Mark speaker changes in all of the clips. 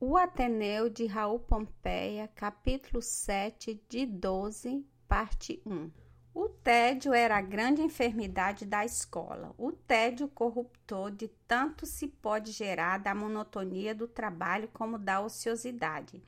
Speaker 1: O Ateneu de Raul Pompeia, capítulo 7, de 12, parte 1. O tédio era a grande enfermidade da escola. O tédio corruptor de tanto se pode gerar da monotonia do trabalho como da ociosidade.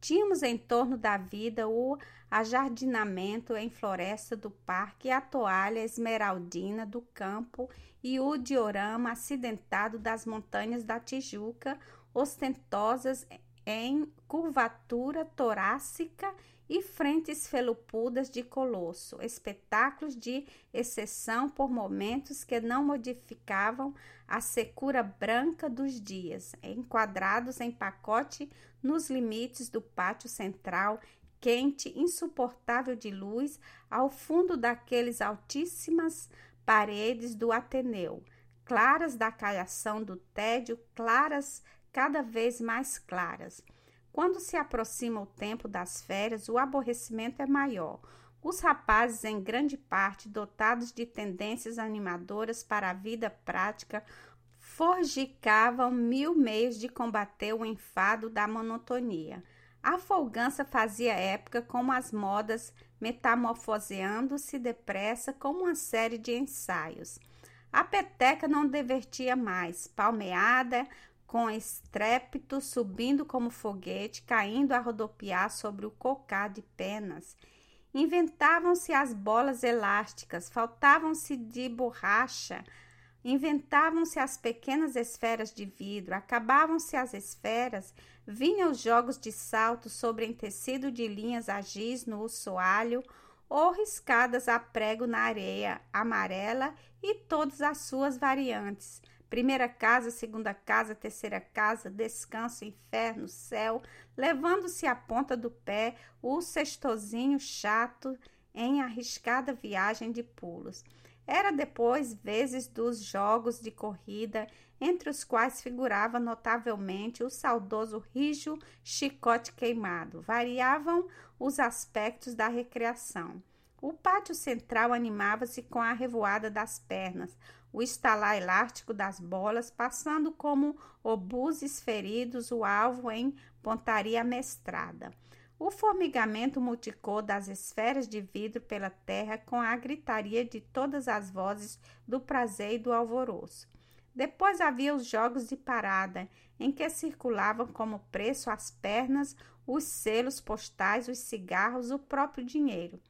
Speaker 1: Tínhamos em torno da vida o ajardinamento em floresta do parque, a toalha esmeraldina do campo e o diorama acidentado das montanhas da Tijuca, ostentosas em curvatura torácica e frentes felupudas de colosso, espetáculos de exceção por momentos que não modificavam a secura branca dos dias, enquadrados em pacote nos limites do pátio central, quente, insuportável de luz, ao fundo daqueles altíssimas paredes do Ateneu, claras da caiação do tédio, claras cada vez mais claras. Quando se aproxima o tempo das férias, o aborrecimento é maior. Os rapazes, em grande parte dotados de tendências animadoras para a vida prática, forgicavam mil meios de combater o enfado da monotonia. A folgança fazia época como as modas, metamorfoseando-se depressa como uma série de ensaios. A peteca não divertia mais, palmeada, com estrépito, subindo como foguete, caindo a rodopiar sobre o cocá de penas. Inventavam-se as bolas elásticas, faltavam-se de borracha, inventavam-se as pequenas esferas de vidro, acabavam-se as esferas, vinham os jogos de salto sobre em tecido de linhas a giz no soalho ou riscadas a prego na areia amarela e todas as suas variantes Primeira casa, segunda casa, terceira casa, descanso, inferno, céu, levando-se à ponta do pé o sextozinho chato em arriscada viagem de pulos. Era depois vezes dos jogos de corrida, entre os quais figurava notavelmente o saudoso rijo chicote queimado. Variavam os aspectos da recreação. O pátio central animava-se com a revoada das pernas, o estalar elástico das bolas, passando como obuses feridos o alvo em pontaria mestrada. O formigamento multicou das esferas de vidro pela terra com a gritaria de todas as vozes do prazer e do alvoroço. Depois havia os jogos de parada, em que circulavam como preço as pernas, os selos postais, os cigarros, o próprio dinheiro.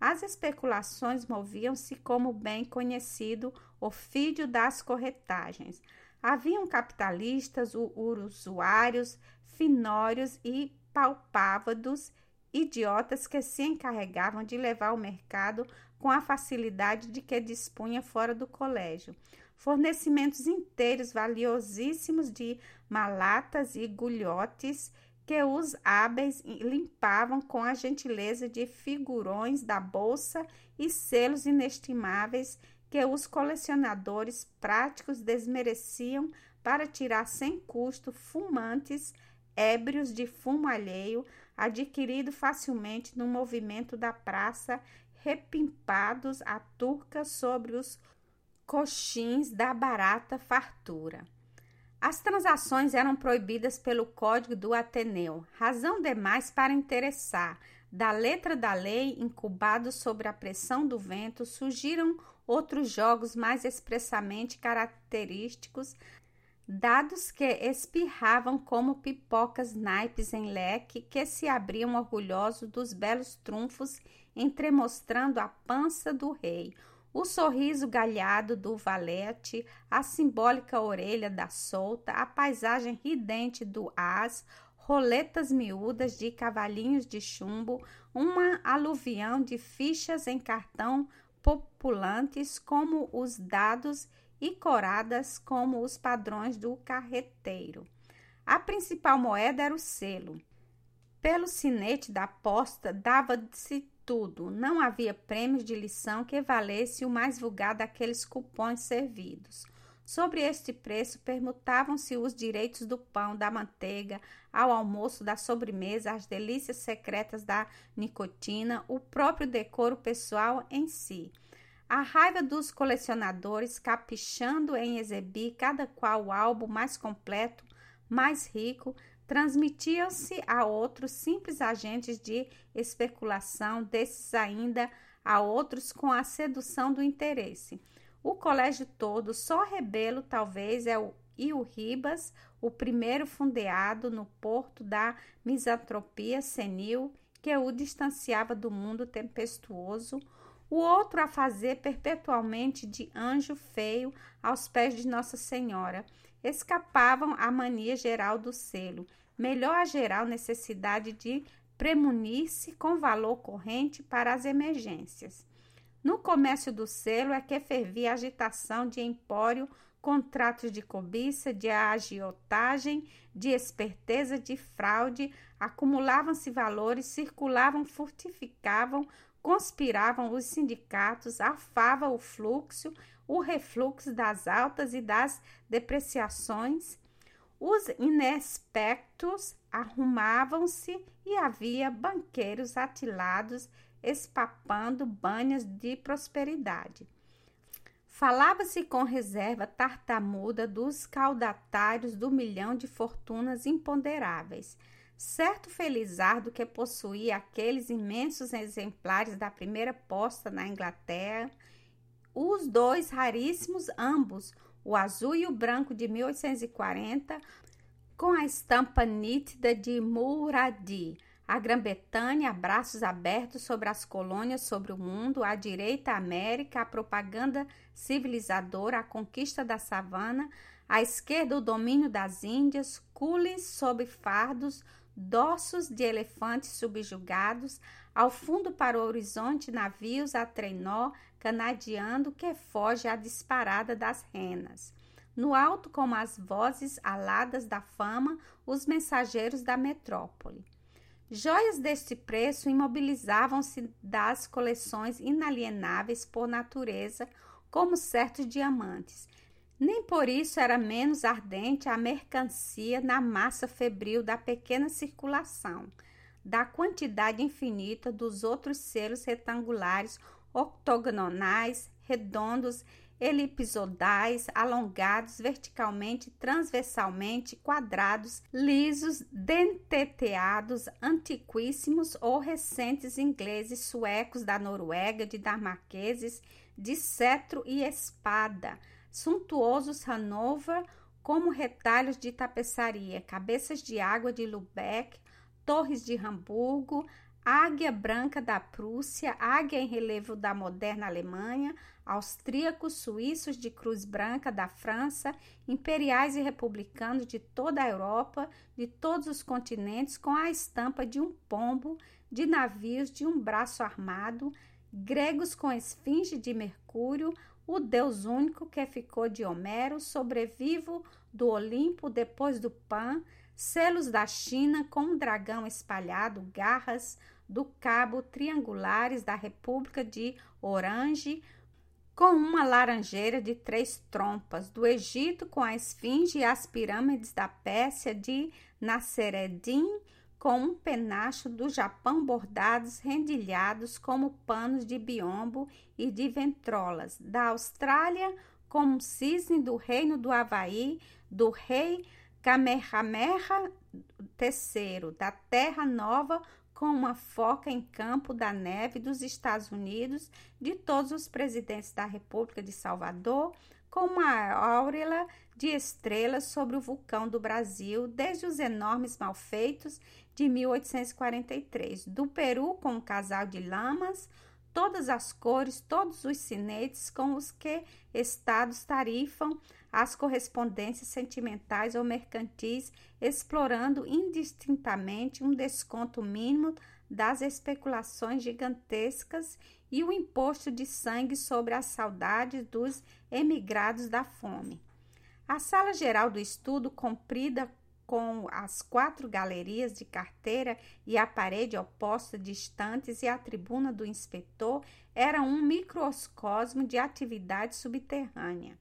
Speaker 1: As especulações moviam-se como bem conhecido ofídio das corretagens. Haviam capitalistas, usuários, finórios e palpávados, idiotas que se encarregavam de levar o mercado com a facilidade de que dispunha fora do colégio. Fornecimentos inteiros valiosíssimos de malatas e gulhotes que os hábeis limpavam com a gentileza de figurões da bolsa e selos inestimáveis que os colecionadores práticos desmereciam para tirar sem custo fumantes ébrios de fumo alheio, adquirido facilmente no movimento da praça, repimpados a turca sobre os coxins da barata fartura. As transações eram proibidas pelo Código do Ateneu, razão demais para interessar. Da letra da lei, incubados sobre a pressão do vento, surgiram outros jogos mais expressamente característicos, dados que espirravam como pipocas naipes em leque que se abriam orgulhosos dos belos trunfos, entremostrando a pança do rei o sorriso galhado do valete, a simbólica orelha da solta, a paisagem ridente do as, roletas miúdas de cavalinhos de chumbo, uma aluvião de fichas em cartão populantes como os dados e coradas como os padrões do carreteiro. A principal moeda era o selo. Pelo sinete da aposta dava-se tudo. Não havia prêmios de lição que valesse o mais vulgar daqueles cupons servidos. Sobre este preço permutavam-se os direitos do pão, da manteiga, ao almoço, da sobremesa, as delícias secretas da nicotina, o próprio decoro pessoal em si. A raiva dos colecionadores caprichando em exibir cada qual o álbum mais completo, mais rico, transmitiam-se a outros simples agentes de especulação, desses ainda a outros com a sedução do interesse. O colégio todo, só Rebelo talvez é o e o Ribas, o primeiro fundeado no porto da misantropia senil que o distanciava do mundo tempestuoso, o outro a fazer perpetualmente de anjo feio aos pés de Nossa Senhora, escapavam à mania geral do selo, melhor a geral necessidade de premunir-se com valor corrente para as emergências. No comércio do selo é que fervia agitação de empório, contratos de cobiça, de agiotagem, de esperteza, de fraude, acumulavam-se valores, circulavam, fortificavam, conspiravam os sindicatos, afava o fluxo, o refluxo das altas e das depreciações. Os inexpectos arrumavam-se e havia banqueiros atilados espapando banhas de prosperidade. Falava-se com reserva tartamuda dos caudatários do milhão de fortunas imponderáveis. Certo felizardo que possuía aqueles imensos exemplares da primeira posta na Inglaterra, os dois raríssimos ambos, o azul e o branco de 1840, com a estampa nítida de Muradi, a Grã-Bretanha, braços abertos sobre as colônias sobre o mundo, à direita a América, a propaganda civilizadora, a conquista da savana, à esquerda o domínio das Índias, cules sob fardos, dorsos de elefantes subjugados, ao fundo para o horizonte navios a trenó, canadeando que foge à disparada das renas. No alto, como as vozes aladas da fama, os mensageiros da metrópole. Joias deste preço imobilizavam-se das coleções inalienáveis por natureza, como certos diamantes. Nem por isso era menos ardente a mercancia na massa febril da pequena circulação, da quantidade infinita dos outros selos retangulares, octogonais, redondos elipsodais, alongados verticalmente, transversalmente, quadrados, lisos, denteteados, antiquíssimos ou recentes ingleses, suecos da Noruega, dinamarqueses, de cetro e espada, suntuosos Hanover, como retalhos de tapeçaria, cabeças de água de Lubeck, torres de Hamburgo, águia branca da Prússia, águia em relevo da moderna Alemanha, austríacos, suíços de cruz branca da França, imperiais e republicanos de toda a Europa, de todos os continentes, com a estampa de um pombo, de navios de um braço armado, gregos com esfinge de Mercúrio, o Deus único que ficou de Homero, sobrevivo do Olimpo depois do Pan, selos da China com um dragão espalhado, garras, do cabo triangulares da República de Orange, com uma laranjeira de três trompas, do Egito com a esfinge e as pirâmides da Pérsia de Nassereddin, com um penacho do Japão bordados, rendilhados como panos de biombo e de ventrolas, da Austrália com um cisne do reino do Havaí, do rei Kamehameha III, da Terra Nova com uma foca em campo da neve dos Estados Unidos, de todos os presidentes da República de Salvador, com uma auréola de estrelas sobre o vulcão do Brasil, desde os enormes malfeitos de 1843, do Peru com um casal de lamas, todas as cores, todos os cinetes com os que estados tarifam as correspondências sentimentais ou mercantis, explorando indistintamente um desconto mínimo das especulações gigantescas e o imposto de sangue sobre as saudades dos emigrados da fome. A sala geral do estudo, comprida com as quatro galerias de carteira e a parede oposta distantes e a tribuna do inspetor, era um microcosmo de atividade subterrânea.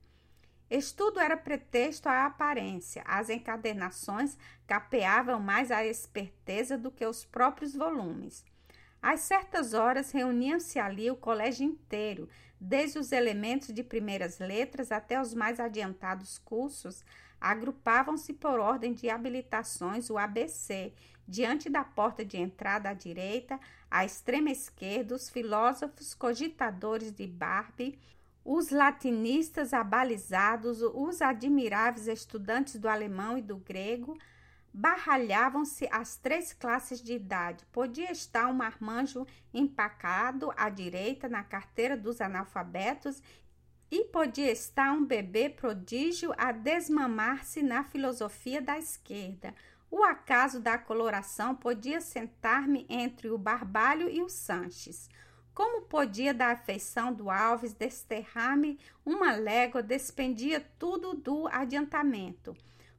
Speaker 1: Estudo era pretexto à aparência, as encadernações capeavam mais a esperteza do que os próprios volumes. Às certas horas reuniam-se ali o colégio inteiro, desde os elementos de primeiras letras até os mais adiantados cursos, agrupavam-se por ordem de habilitações, o ABC, diante da porta de entrada à direita, à extrema esquerda, os filósofos cogitadores de Barbie, os latinistas abalizados, os admiráveis estudantes do alemão e do grego, barralhavam-se as três classes de idade. Podia estar um marmanjo empacado à direita na carteira dos analfabetos e podia estar um bebê prodígio a desmamar-se na filosofia da esquerda. O acaso da coloração podia sentar-me entre o Barbalho e o Sanches. Como podia da afeição do Alves desterrar-me uma légua, despendia tudo do adiantamento.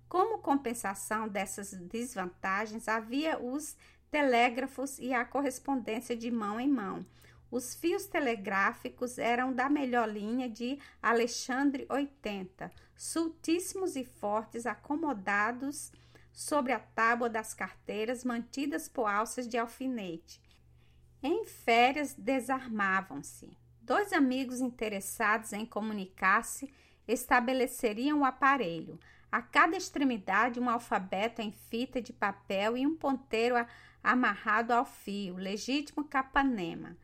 Speaker 1: Como compensação dessas desvantagens, havia os telégrafos e a correspondência de mão em mão. Os fios telegráficos eram da melhor linha de Alexandre 80, sultíssimos e fortes, acomodados sobre a tábua das carteiras, mantidas por alças de alfinete. Em férias, desarmavam-se. Dois amigos interessados em comunicar-se estabeleceriam o aparelho. A cada extremidade, um alfabeto em fita de papel e um ponteiro amarrado ao fio, legítimo capanema.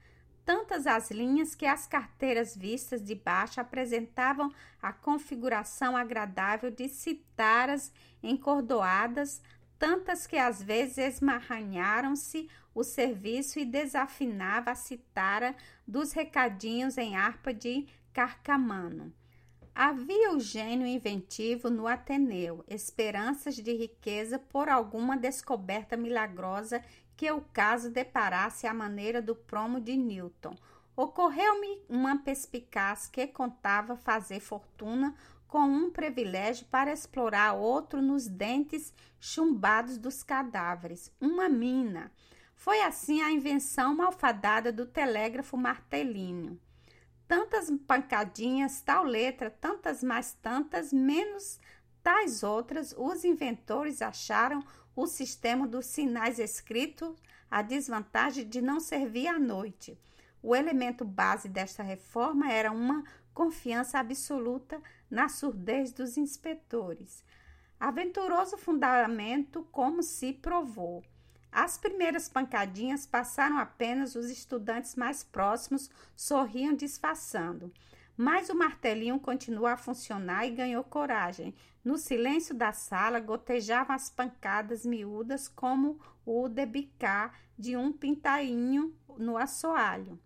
Speaker 1: Tantas as linhas que as carteiras vistas de baixo apresentavam a configuração agradável de citaras encordoadas, tantas que às vezes esmarranharam-se o serviço e desafinava a citara dos recadinhos em harpa de carcamano. Havia o gênio inventivo no Ateneu, esperanças de riqueza por alguma descoberta milagrosa que o caso deparasse à maneira do promo de Newton. Ocorreu-me uma perspicaz que contava fazer fortuna com um privilégio para explorar outro nos dentes chumbados dos cadáveres, uma mina. Foi assim a invenção malfadada do telégrafo martelinho tantas pancadinhas, tal letra, tantas mais tantas, menos tais outras, os inventores acharam o sistema dos sinais escritos a desvantagem de não servir à noite. O elemento base desta reforma era uma confiança absoluta na surdez dos inspetores. Aventuroso fundamento, como se provou. As primeiras pancadinhas passaram apenas os estudantes mais próximos, sorriam disfarçando. Mas o martelinho continuou a funcionar e ganhou coragem. No silêncio da sala gotejavam as pancadas miúdas como o debicar de um pintainho no assoalho.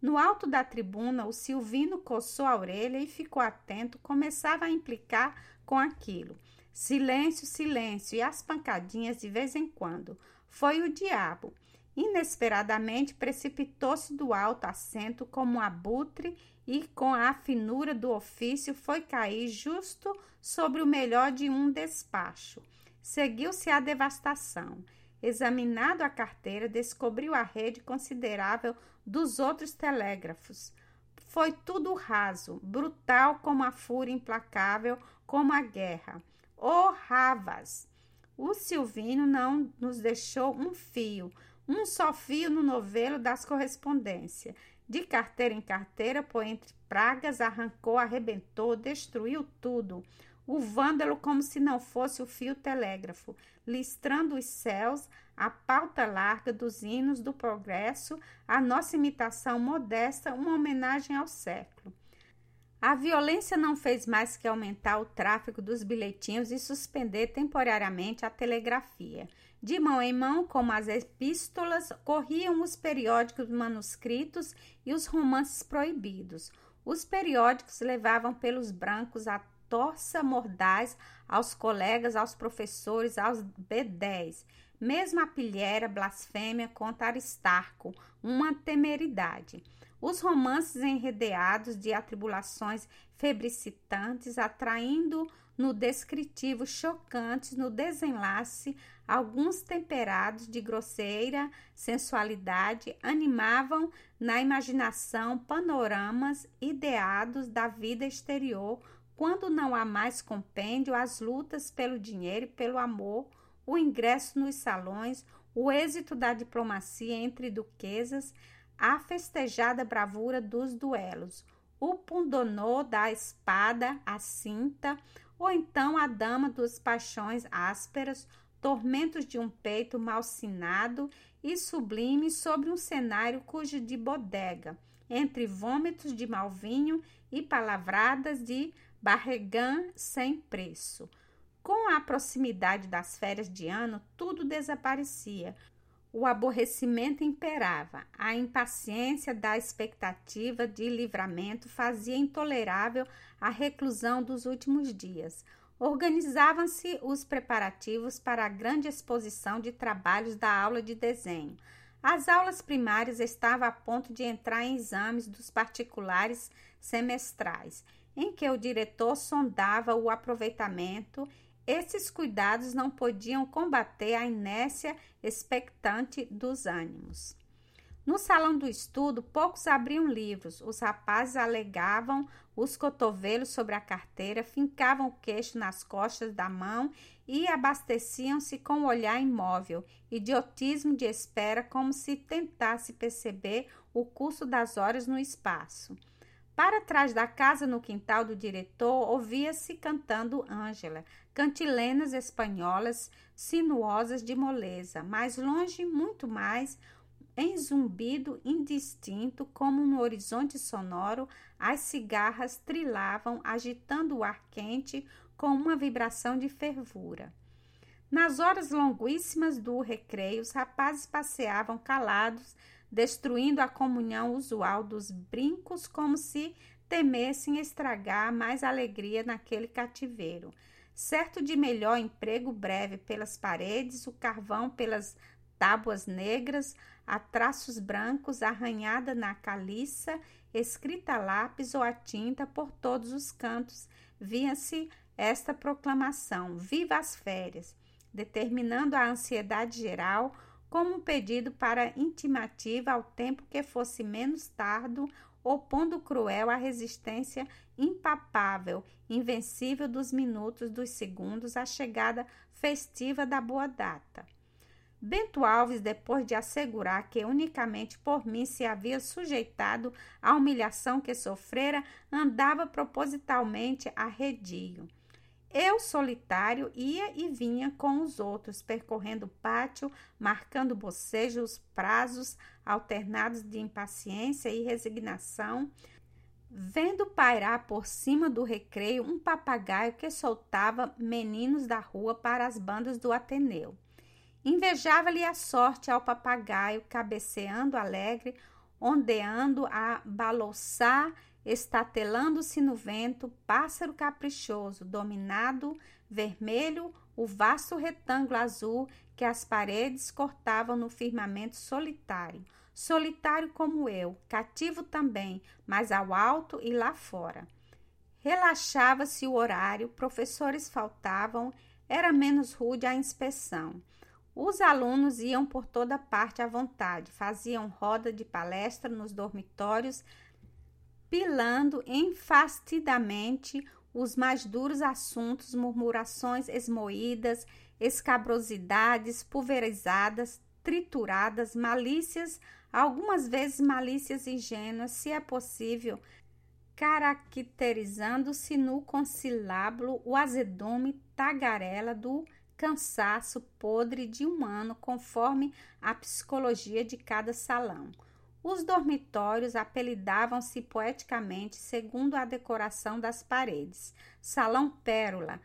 Speaker 1: No alto da tribuna, o Silvino coçou a orelha e ficou atento, começava a implicar com aquilo. Silêncio, silêncio e as pancadinhas de vez em quando. Foi o diabo. Inesperadamente precipitou-se do alto assento como um abutre e, com a finura do ofício, foi cair justo sobre o melhor de um despacho. Seguiu-se a devastação. Examinado a carteira, descobriu a rede considerável dos outros telégrafos. Foi tudo raso, brutal como a fúria implacável, como a guerra. Oh, Ravas! O Silvino não nos deixou um fio, um só fio no novelo das correspondências. De carteira em carteira, por entre pragas, arrancou, arrebentou, destruiu tudo. O vândalo, como se não fosse o fio telégrafo, listrando os céus, a pauta larga dos hinos do progresso, a nossa imitação modesta, uma homenagem ao século. A violência não fez mais que aumentar o tráfego dos bilhetinhos e suspender temporariamente a telegrafia. De mão em mão, como as epístolas, corriam os periódicos manuscritos e os romances proibidos. Os periódicos levavam pelos brancos a torça mordaz aos colegas, aos professores, aos B10. Mesmo a pilheira blasfêmia contra Aristarco, uma temeridade. Os romances enredeados de atribulações febricitantes, atraindo no descritivo chocantes, no desenlace, alguns temperados de grosseira sensualidade, animavam na imaginação panoramas ideados da vida exterior, quando não há mais compêndio, as lutas pelo dinheiro e pelo amor, o ingresso nos salões, o êxito da diplomacia entre duquesas, a festejada bravura dos duelos, o pundonô da espada, a cinta, ou então a dama dos paixões ásperas, tormentos de um peito malsinado e sublime sobre um cenário cujo de bodega, entre vômitos de mau vinho e palavradas de barregã sem preço. Com a proximidade das férias de ano, tudo desaparecia. O aborrecimento imperava, a impaciência da expectativa de livramento fazia intolerável a reclusão dos últimos dias. Organizavam-se os preparativos para a grande exposição de trabalhos da aula de desenho. As aulas primárias estavam a ponto de entrar em exames dos particulares semestrais, em que o diretor sondava o aproveitamento. Esses cuidados não podiam combater a inércia expectante dos ânimos. No salão do estudo, poucos abriam livros. Os rapazes alegavam os cotovelos sobre a carteira, fincavam o queixo nas costas da mão e abasteciam-se com o olhar imóvel, idiotismo de espera, como se tentasse perceber o curso das horas no espaço. Para trás da casa, no quintal do diretor, ouvia-se cantando Ângela, cantilenas espanholas sinuosas de moleza, mais longe, muito mais, em zumbido indistinto, como no horizonte sonoro, as cigarras trilavam, agitando o ar quente com uma vibração de fervura. Nas horas longuíssimas do recreio, os rapazes passeavam calados, destruindo a comunhão usual dos brincos, como se temessem estragar mais alegria naquele cativeiro. Certo de melhor emprego breve pelas paredes, o carvão pelas tábuas negras, a traços brancos, arranhada na caliça, escrita a lápis ou a tinta por todos os cantos, via-se esta proclamação: Viva as férias! determinando a ansiedade geral como um pedido para intimativa ao tempo que fosse menos tardo, opondo cruel à resistência impapável, invencível dos minutos, dos segundos, à chegada festiva da boa data. Bento Alves, depois de assegurar que unicamente por mim se havia sujeitado à humilhação que sofrera, andava propositalmente arredio. Eu, solitário, ia e vinha com os outros, percorrendo o pátio, marcando bocejos, prazos alternados de impaciência e resignação, vendo pairar por cima do recreio um papagaio que soltava meninos da rua para as bandas do Ateneu. Invejava-lhe a sorte ao papagaio, cabeceando alegre, ondeando a balouçar, estatelando-se no vento, pássaro caprichoso, dominado, vermelho, o vasto retângulo azul que as paredes cortavam no firmamento solitário. Solitário como eu, cativo também, mas ao alto e lá fora. Relaxava-se o horário, professores faltavam, era menos rude a inspeção. Os alunos iam por toda parte à vontade, faziam roda de palestra nos dormitórios, pilando enfastidamente os mais duros assuntos, murmurações esmoídas, escabrosidades pulverizadas, trituradas, malícias, algumas vezes malícias ingênuas, se é possível, caracterizando-se no consilábulo o azedume tagarela do cansaço podre de um ano, conforme a psicologia de cada salão. Os dormitórios apelidavam-se poeticamente segundo a decoração das paredes. Salão Pérola,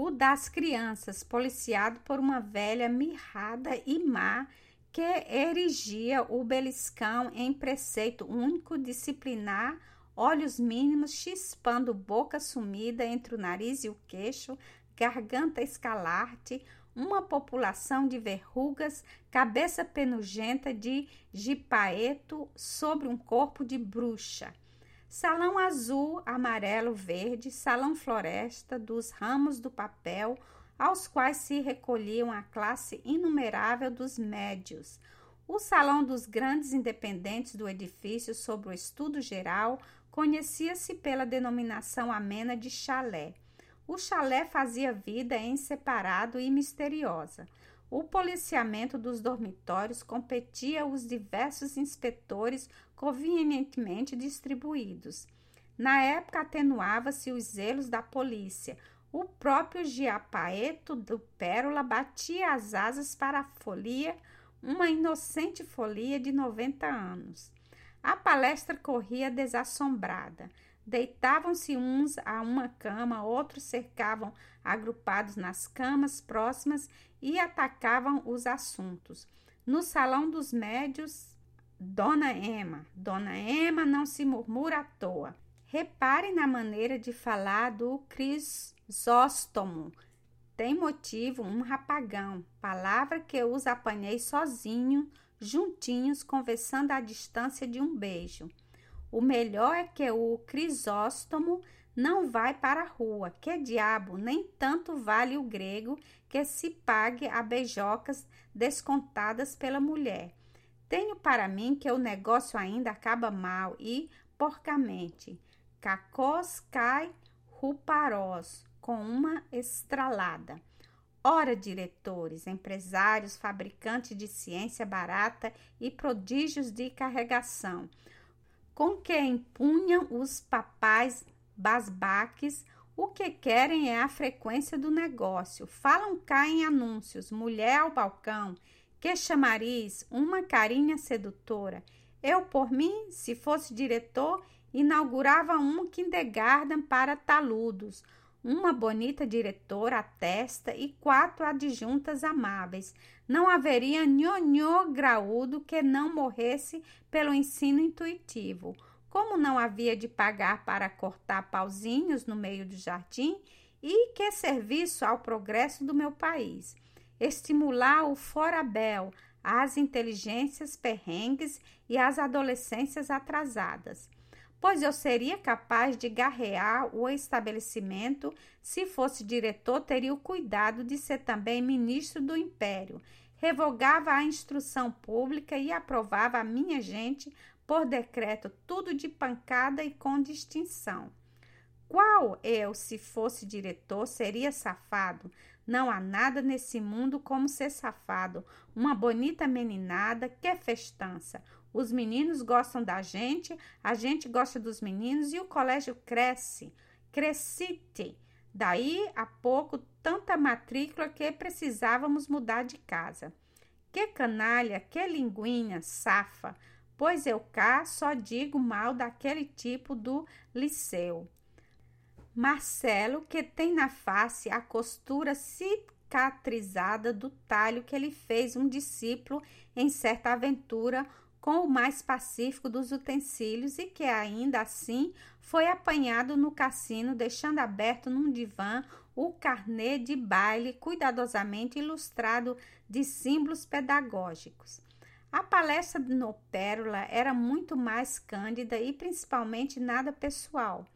Speaker 1: o das crianças, policiado por uma velha mirrada e má que erigia o beliscão em preceito único disciplinar, olhos mínimos chispando boca sumida entre o nariz e o queixo, garganta escalarte, uma população de verrugas, cabeça penugenta de gipaeto sobre um corpo de bruxa. Salão azul, amarelo, verde, salão floresta dos ramos do papel, aos quais se recolhiam a classe inumerável dos médios. O salão dos grandes independentes do edifício sobre o estudo geral conhecia-se pela denominação amena de chalé. O chalé fazia vida em separado e misteriosa. O policiamento dos dormitórios competia os diversos inspetores convenientemente distribuídos. Na época, atenuava-se os zelos da polícia. O próprio Giapaeto do Pérola batia as asas para a folia, uma inocente folia de 90 anos. A palestra corria desassombrada. Deitavam-se uns a uma cama, outros cercavam agrupados nas camas próximas e atacavam os assuntos. No salão dos médios, Dona Ema. Dona Ema não se murmura à toa. Repare na maneira de falar do Crisóstomo. Tem motivo um rapagão, palavra que eu os apanhei sozinho, juntinhos, conversando à distância de um beijo. O melhor é que o Crisóstomo não vai para a rua. Que diabo, nem tanto vale o grego que se pague a beijocas descontadas pela mulher. Tenho para mim que o negócio ainda acaba mal e porcamente. Cacós cai ruparós, com uma estralada. Ora, diretores, empresários, fabricantes de ciência barata e prodígios de carregação, com que empunham os papais basbaques, o que querem é a frequência do negócio. Falam cá em anúncios, mulher ao balcão, que chamariz, uma carinha sedutora. Eu, por mim, se fosse diretor, inaugurava um kindergarten para taludos, uma bonita diretora à testa e quatro adjuntas amáveis. Não haveria nhonhô graúdo que não morresse pelo ensino intuitivo. Como não havia de pagar para cortar pauzinhos no meio do jardim, e que serviço ao progresso do meu país. Estimular o forabel, as inteligências perrengues e as adolescências atrasadas pois eu seria capaz de garrear o estabelecimento. Se fosse diretor, teria o cuidado de ser também ministro do império. Revogava a instrução pública e aprovava a minha gente por decreto, tudo de pancada e com distinção. Qual eu, se fosse diretor, seria safado? Não há nada nesse mundo como ser safado. Uma bonita meninada, que festança. Os meninos gostam da gente, a gente gosta dos meninos e o colégio cresce. Crescite. Daí a pouco, tanta matrícula que precisávamos mudar de casa. Que canalha, que linguinha, safa, pois eu cá só digo mal daquele tipo do liceu. Marcelo, que tem na face a costura cicatrizada do talho que ele fez um discípulo em certa aventura com o mais pacífico dos utensílios e que ainda assim foi apanhado no cassino, deixando aberto num divã o carnê de baile cuidadosamente ilustrado de símbolos pedagógicos. A palestra no Pérola era muito mais cândida e principalmente nada pessoal.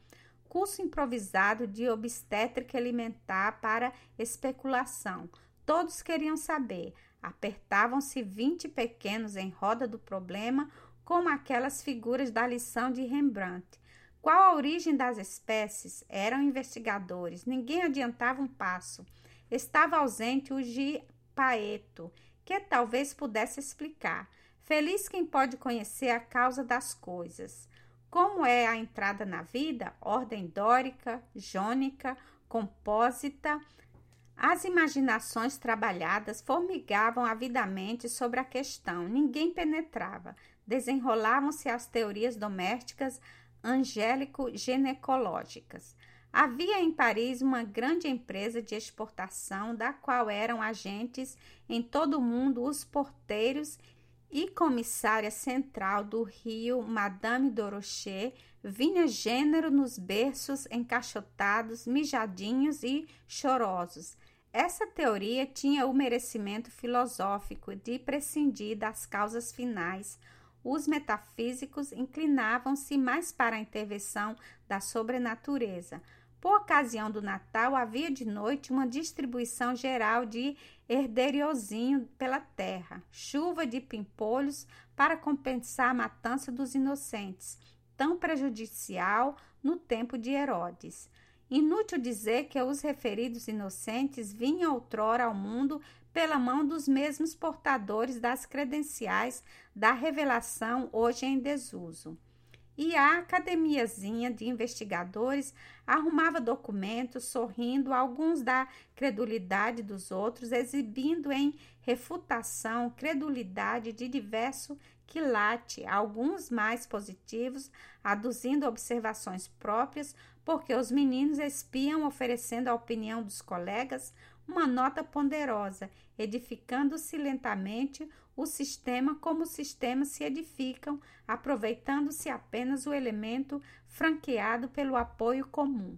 Speaker 1: Curso improvisado de obstétrica alimentar para especulação. Todos queriam saber Apertavam-se vinte pequenos em roda do problema, como aquelas figuras da lição de Rembrandt. Qual a origem das espécies? Eram investigadores. Ninguém adiantava um passo. Estava ausente o Gipaeto, que talvez pudesse explicar. Feliz quem pode conhecer a causa das coisas. Como é a entrada na vida? Ordem dórica, jônica, compósita, as imaginações trabalhadas formigavam avidamente sobre a questão, ninguém penetrava. Desenrolavam-se as teorias domésticas angélico-ginecológicas. Havia em Paris uma grande empresa de exportação, da qual eram agentes em todo o mundo os porteiros e comissária central do Rio, Madame Dorochet, vinha gênero nos berços encaixotados, mijadinhos e chorosos. Essa teoria tinha o merecimento filosófico de prescindir das causas finais. Os metafísicos inclinavam-se mais para a intervenção da sobrenatureza. Por ocasião do Natal, havia de noite uma distribuição geral de herderiozinho pela terra, chuva de pimpolhos para compensar a matança dos inocentes, tão prejudicial no tempo de Herodes. Inútil dizer que os referidos inocentes vinham outrora ao mundo pela mão dos mesmos portadores das credenciais da revelação hoje em desuso. E a academiazinha de investigadores arrumava documentos, sorrindo alguns da credulidade dos outros, exibindo em refutação credulidade de diverso quilate, alguns mais positivos, aduzindo observações próprias, porque os meninos espiam oferecendo a opinião dos colegas uma nota ponderosa, edificando-se lentamente o sistema como os sistemas se edificam, aproveitando-se apenas o elemento franqueado pelo apoio comum.